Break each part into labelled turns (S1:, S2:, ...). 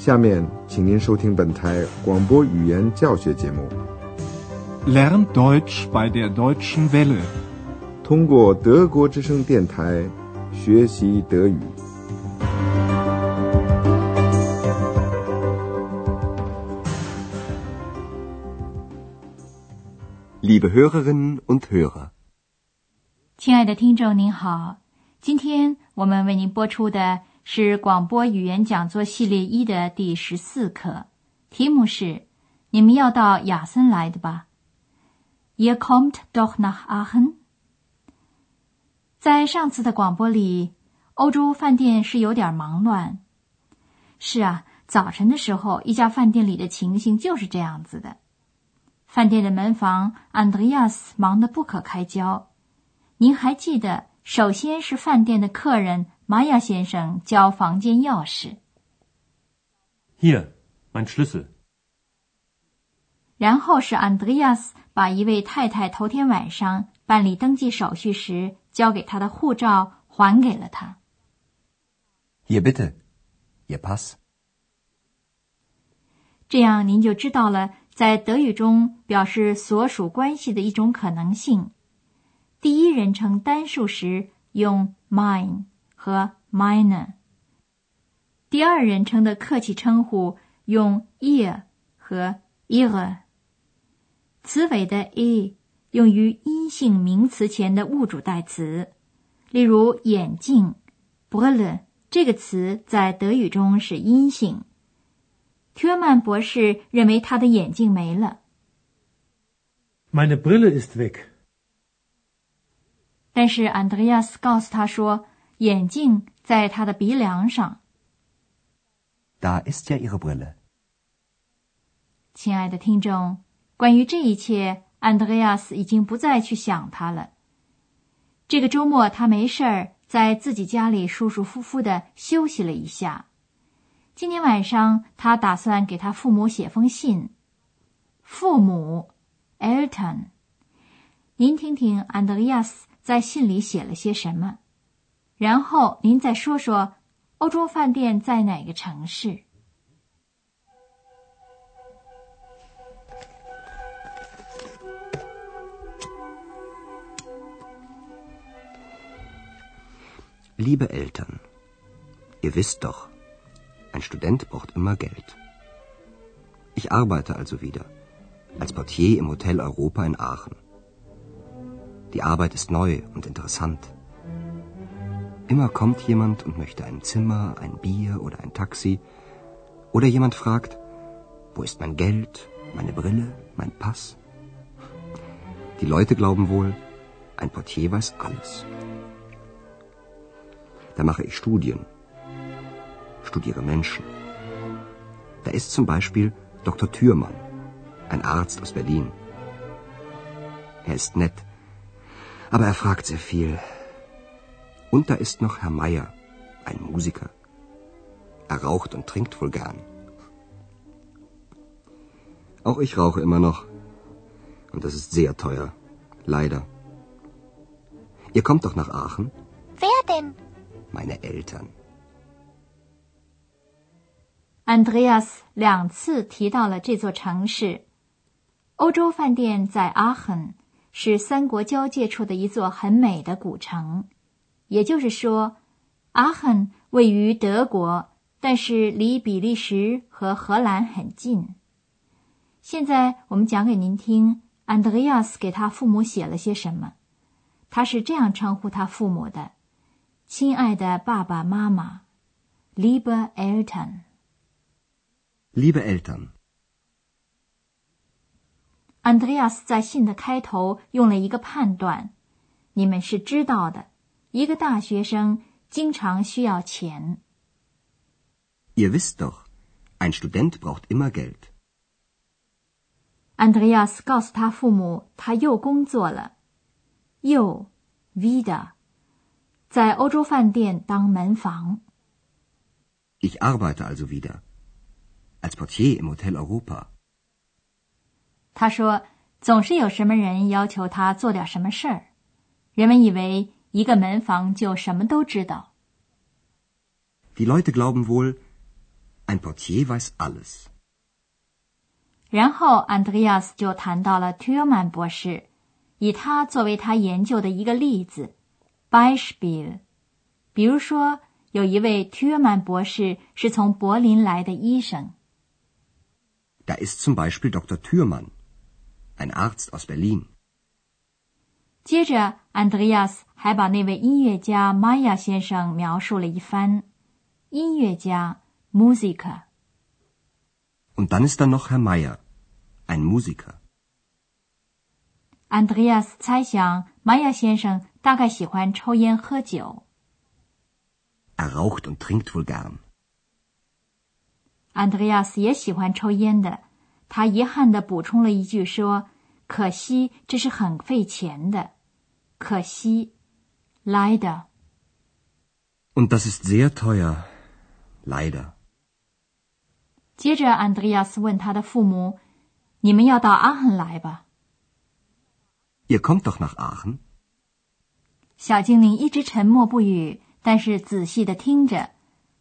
S1: 下面，请您收听本台广播语言教学节目。
S2: Lern Deutsch bei der Deutschen Welle，
S1: 通过德国之声电台学习德语。
S3: Liebe Hörerinnen und Hörer，
S4: 亲爱的听众您好，今天我们为您播出的。是广播语言讲座系列一的第十四课，题目是“你们要到亚森来的吧？”“Ye kommt doch nach Aachen。在上次的广播里，欧洲饭店是有点忙乱。是啊，早晨的时候，一家饭店里的情形就是这样子的。饭店的门房安德亚斯忙得不可开交。您还记得，首先是饭店的客人。玛雅先生交房间钥匙。
S5: Hier, mein Schlüssel。
S4: 然后是安德烈亚斯把一位太太头天晚上办理登记手续时交给他的护照还给了他。
S3: Hier bitte, Ihr Pass。
S4: 这样您就知道了，在德语中表示所属关系的一种可能性。第一人称单数时用 mine。和 mine。第二人称的客气称呼用 ihr 和 ihre。词尾的 e 用于阴性名词前的物主代词，例如眼镜 brille 这个词在德语中是阴性。特曼博士认为他的眼镜没了。
S5: Meine Brille ist weg。
S4: 但是安德烈亚斯告诉他说。眼镜在他的鼻梁上。
S3: Da ist ja ihre Brille。
S4: 亲爱的听众，关于这一切，安德烈亚斯已经不再去想他了。这个周末，他没事儿，在自己家里舒舒服服的休息了一下。今天晚上，他打算给他父母写封信。父母，Elton，您听听安德烈亚斯在信里写了些什么。然后您再说说，欧洲饭店在哪个城市
S3: ？Liebe Eltern, ihr wisst doch, ein Student braucht immer Geld. Ich arbeite also wieder als Portier im Hotel Europa in Aachen. Die Arbeit ist neu und interessant. Immer kommt jemand und möchte ein Zimmer, ein Bier oder ein Taxi. Oder jemand fragt, wo ist mein Geld, meine Brille, mein Pass? Die Leute glauben wohl, ein Portier weiß alles. Da mache ich Studien, studiere Menschen. Da ist zum Beispiel Dr. Thürmann, ein Arzt aus Berlin. Er ist nett, aber er fragt sehr viel. Und da ist noch Herr Meier, ein Musiker. Er raucht und trinkt wohl gern. Auch ich rauche immer noch. Und das ist sehr teuer. Leider. Ihr kommt doch nach Aachen?
S6: Wer denn?
S3: Meine Eltern.
S4: Andreas 两次提到了这座城市。欧洲饭店在阿肯， 是三国交界处的一座很美的古城。也就是说，阿亨位于德国，但是离比利时和荷兰很近。现在我们讲给您听，安德烈亚斯给他父母写了些什么。他是这样称呼他父母的：“亲爱的爸爸妈妈，Liebe Eltern。”
S3: Liebe Eltern。
S4: 安德烈亚斯在信的开头用了一个判断，你们是知道的。一个大学生经常需要钱。
S3: Ihr wisst doch, ein Student braucht immer Geld.
S4: 安德烈亚斯告诉他父母，他又工作了，又 wieder，在欧洲饭店当门房。
S3: Ich arbeite also wieder als Portier im Hotel Europa.
S4: 他说，总是有什么人要求他做点什么事儿，人们以为。一个门房就什么都知道。
S3: Die Leute glauben wohl, Ein Portier weiß alles.
S4: 然后安德烈亚斯就谈到了 t u r m a n 博士，以他作为他研究的一个例子 Beispiel。比如说，有一位 t u r m a n 博士是从柏林来的医生。
S3: Da ist zum Beispiel Dr. Thürmann, ein Arzt aus Berlin.
S4: 接着，安德烈亚斯还把那位音乐家玛雅先生描述了一番。音乐家
S3: Musiker。Und dann ist da noch Herr Meyer, ein Musiker.
S4: Andreas 猜想，玛雅先生大概喜欢抽烟喝酒。
S3: Er raucht und trinkt wohl gern.
S4: Andreas 也喜欢抽烟的， 他遗憾地补充了一句说：“可惜这是很费钱的，可惜，leider。
S3: Und das ist sehr teuer. Leider. ”
S4: 接着，Andreas 问他的父母：“你们要到阿亨来吧
S3: Ihr kommt doch nach Aachen?
S4: 小精灵一直沉默不语，但是仔细地听着。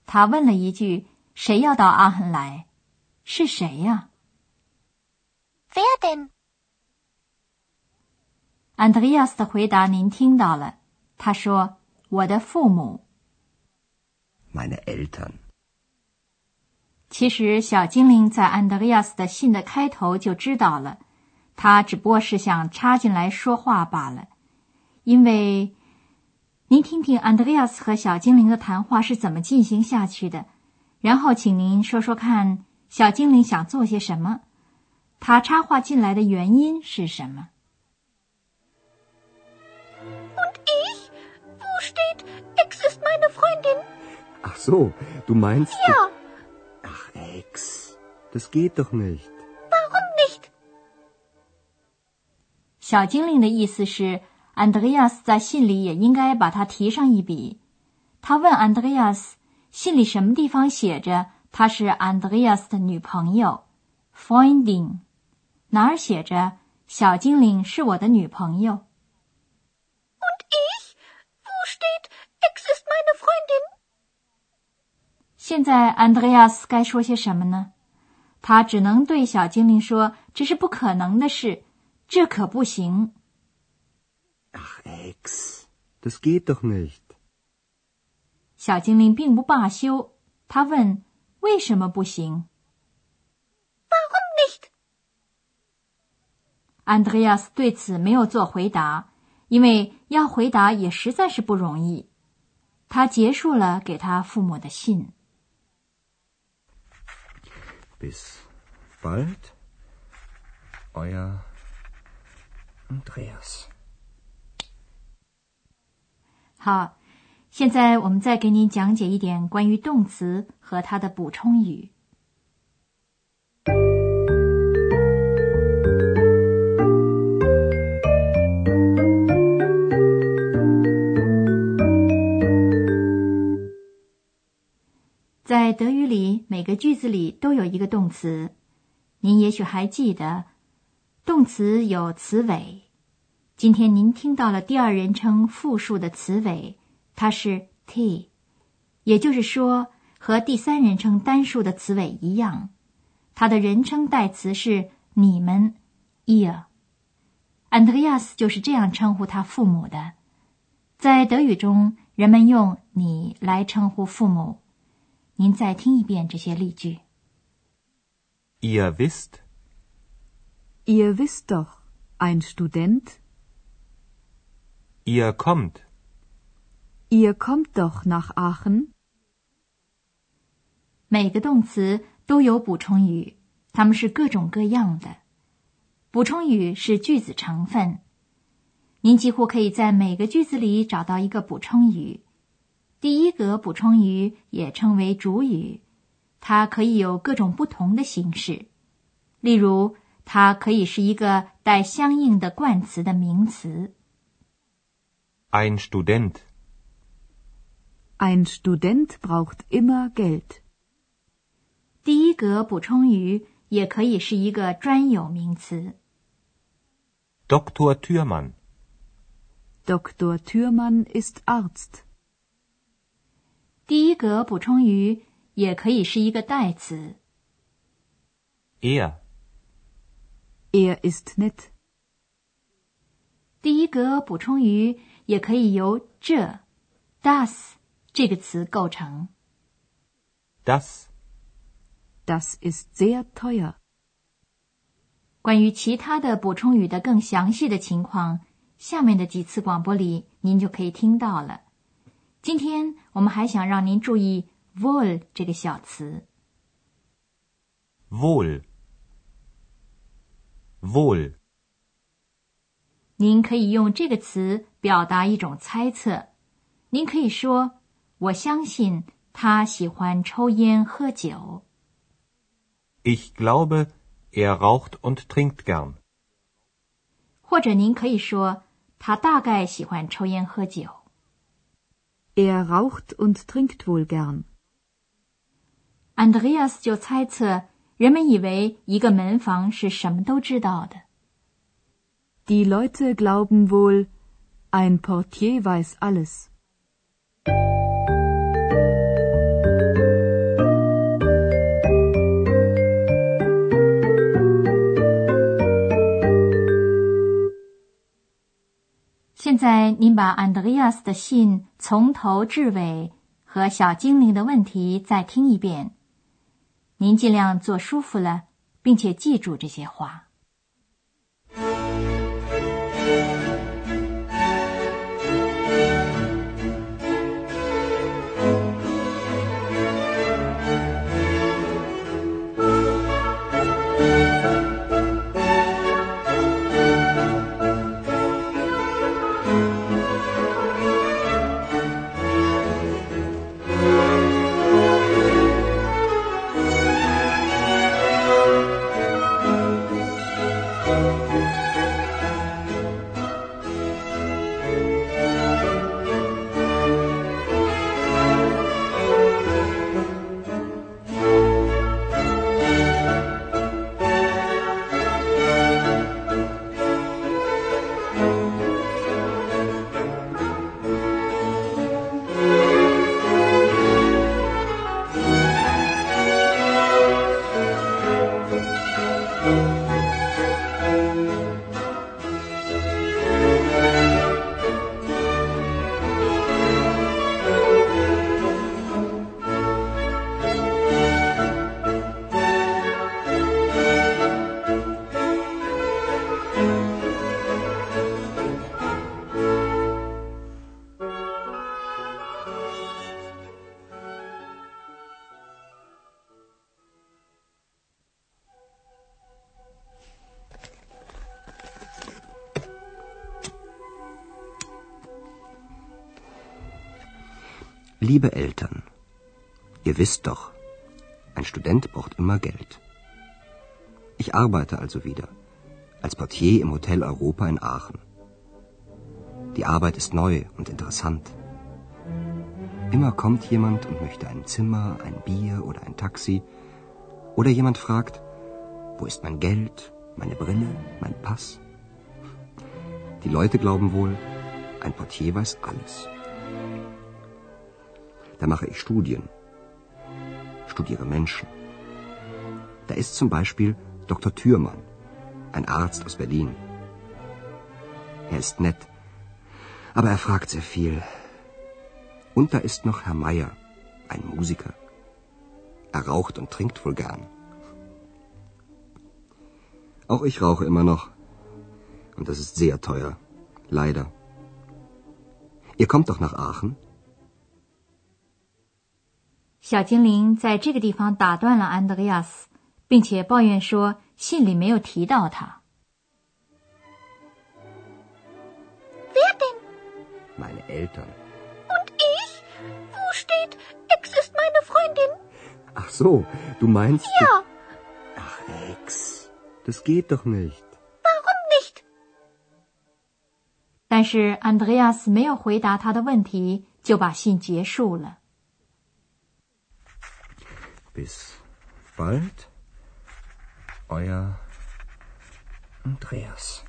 S4: 他问了一句：“谁要到阿亨来？是谁呀
S6: Wer
S4: denn?？”Andreas 的回答您听到了。他说：“我的父母。
S3: Meine Eltern. ”
S4: 其实，小精灵在安德烈亚斯的信的开头就知道了，他只不过是想插进来说话罢了。因为，您听听安德烈亚斯和小精灵的谈话是怎么进行下去的，然后请您说说看，小精灵想做些什么，他插话进来的原因是什么
S6: ？Und ich? Wo steht, Ex ist meine Freundin?
S1: Ach so, du meinst.
S6: Ja,
S3: Ach, Ex. Das geht doch nicht.
S6: warum nicht?
S4: 小精灵的意思是，安德烈亚斯在信里也应该把它提上一笔。他问安德烈亚斯，信里什么地方写着她是安德烈亚斯的女朋友，Freundin？哪儿写着小精灵是我的女朋友
S6: ？Und ich? Wo steht, Ex ist meine Freundin?
S4: 现在安德烈亚斯该说些什么呢？他只能对小精灵说：“这是不可能的事，这可不行。
S3: Ach, Ex. Das geht doch nicht. ”
S4: 小精灵并不罢休，他问：“为什么不行？”
S6: Warum nicht?
S4: 安德烈亚斯对此没有做回答，因为要回答也实在是不容易。他结束了给他父母的信。
S3: Bis bald. Euer Andreas.
S4: 好，现在我们再给您讲解一点关于动词和它的补充语。德语里，每个句子里都有一个动词。您也许还记得，动词有词尾。今天您听到了第二人称复数的词尾，它是 t，也就是说，和第三人称单数的词尾一样，它的人称代词是你们 ihr。安德烈亚斯就是这样称呼他父母的。在德语中，人们用“你”来称呼父母。您再听一遍这些例句。
S7: Ihr wisst,
S8: Ihr wisst doch, ein Student,
S7: ihr kommt,
S8: ihr kommt doch nach Aachen.
S4: 每个动词都有补充语，它们是各种各样的。补充语是句子成分，您几乎可以在每个句子里找到一个补充语。第一格补充语也称为主语，它可以有各种不同的形式。例如，它可以是一个带相应的冠词的名词。
S7: ein Student,
S8: Ein Student braucht immer Geld.
S4: 第一格补充语也可以是一个专有名词。
S7: Dr. Thürmann,
S8: Dr. Thürmann ist Arzt.
S4: 第一格补充于也可以是一个代词。
S7: Er.
S8: Er ist nett.
S4: 第一格补充于也可以由这 das 这个词构成。
S7: Das.
S8: Das ist sehr teuer.
S4: 关于其他的补充语的更详细的情况，下面的几次广播里您就可以听到了。今天我们还想让您注意 wohl 这个小词。
S7: Wohl. Wohl.
S4: 您可以用这个词表达一种猜测。您可以说：“我相信他喜欢抽烟喝酒。
S7: Ich glaube, er raucht und trinkt gern. ”
S4: 或者您可以说：“他大概喜欢抽烟喝酒。
S8: Er raucht und trinkt wohl gern.
S4: ”Andreas 就猜测，人们以为一个门房是什么都知道的。
S8: Die Leute glauben wohl, ein Portier weiß alles.
S4: 现在您把 Andreas 的信从头至尾和小精灵的问题再听一遍。您尽量坐舒服了，并且记住这些话。
S3: Liebe Eltern, ihr wisst doch, ein Student braucht immer Geld. Ich arbeite also wieder als Portier im Hotel Europa in Aachen. Die Arbeit ist neu und interessant. Immer kommt jemand und möchte ein Zimmer, ein Bier oder ein Taxi. Oder jemand fragt, wo ist mein Geld, meine Brille, mein Pass? Die Leute glauben wohl, ein Portier weiß alles. Da mache ich Studien, studiere Menschen. Da ist zum Beispiel Dr. Thürmann, ein Arzt aus Berlin. Er ist nett, aber er fragt sehr viel. Und da ist noch Herr Meier, ein Musiker. Er raucht und trinkt wohl gern. Auch ich rauche immer noch. Und das ist sehr teuer. Leider. Ihr kommt doch nach Aachen?
S4: 小精灵在这个地方打断了安德烈亚斯，并且抱怨说信里没有提到他。
S6: Wer denn?
S3: Meine Eltern.
S6: Und ich? Wo steht, Ex ist meine Freundin?
S3: Ach so, du meinst...
S6: Ja.
S3: Ach, Ex. Das geht doch nicht.
S6: Warum nicht?
S4: 但是安德烈亚斯没有回答他的问题，就把信结束了。
S3: Bis bald, euer Andreas.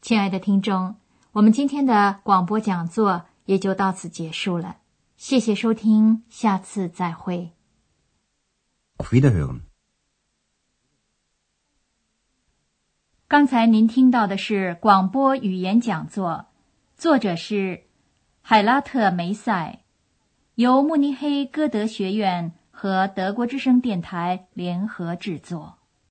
S4: 亲爱的听众，我们今天的广播讲座也就到此结束了。谢谢收听，下次再会。
S3: Auf Wiederhören.
S4: 刚才您听到的是广播语言讲座，作者是海拉特梅塞，由慕尼黑歌德学院和德国之声电台联合制作。